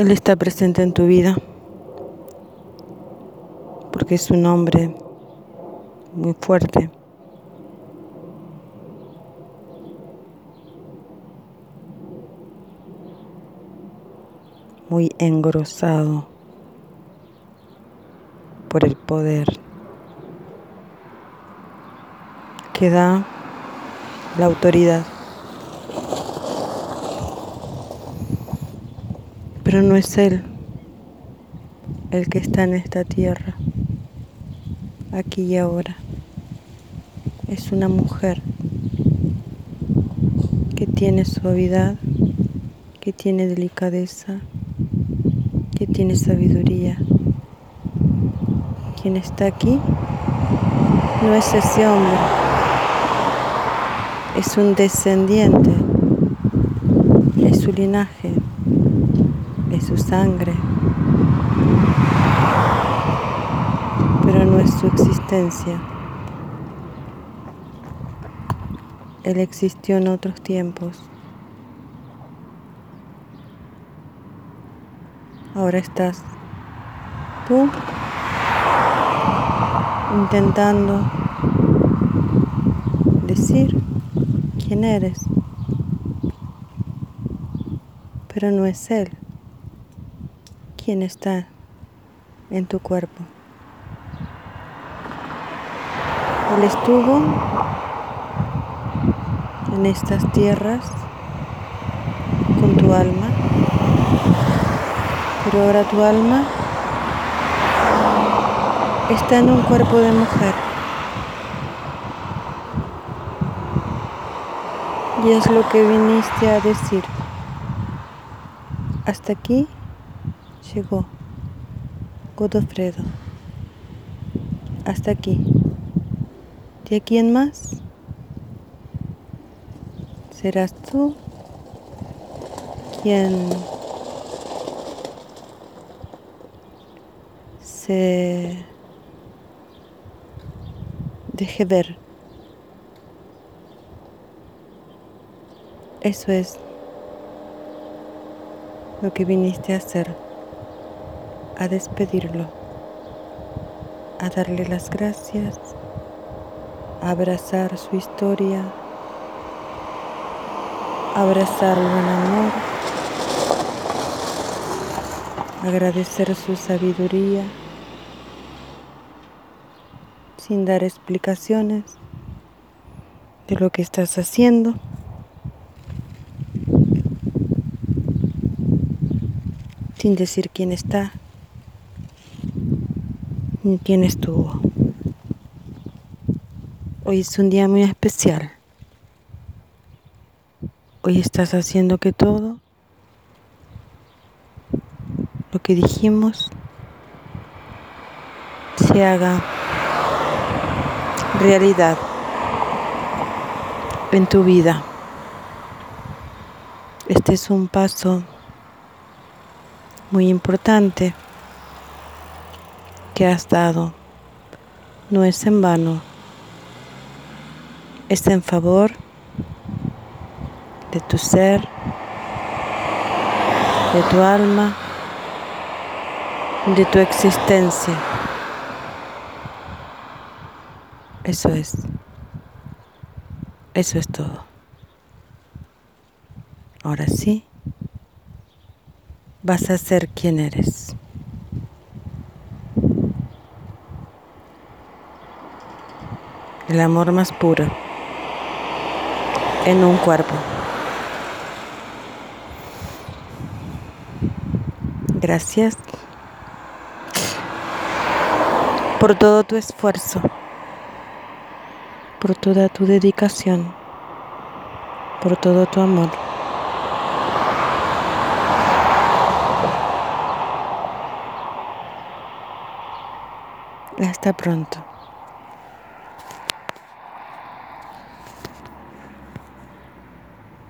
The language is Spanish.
Él está presente en tu vida porque es un hombre muy fuerte. muy engrosado por el poder que da la autoridad. Pero no es Él el que está en esta tierra, aquí y ahora. Es una mujer que tiene suavidad, que tiene delicadeza, que tiene sabiduría. Quien está aquí no es ese hombre, es un descendiente, es su linaje su sangre, pero no es su existencia. Él existió en otros tiempos. Ahora estás tú intentando decir quién eres, pero no es Él está en tu cuerpo. Él estuvo en estas tierras con tu alma, pero ahora tu alma está en un cuerpo de mujer. Y es lo que viniste a decir. Hasta aquí llegó Godofredo. Hasta aquí. ¿De aquí en más? Serás tú quien se deje ver. Eso es lo que viniste a hacer a despedirlo, a darle las gracias, a abrazar su historia, a abrazarlo en amor, agradecer su sabiduría sin dar explicaciones de lo que estás haciendo. sin decir quién está, quién estuvo. Hoy es un día muy especial. Hoy estás haciendo que todo lo que dijimos se haga realidad en tu vida. Este es un paso muy importante que has dado no es en vano, es en favor de tu ser, de tu alma, de tu existencia. Eso es. Eso es todo. Ahora sí, vas a ser quien eres. El amor más puro en un cuerpo. Gracias por todo tu esfuerzo, por toda tu dedicación, por todo tu amor. Hasta pronto.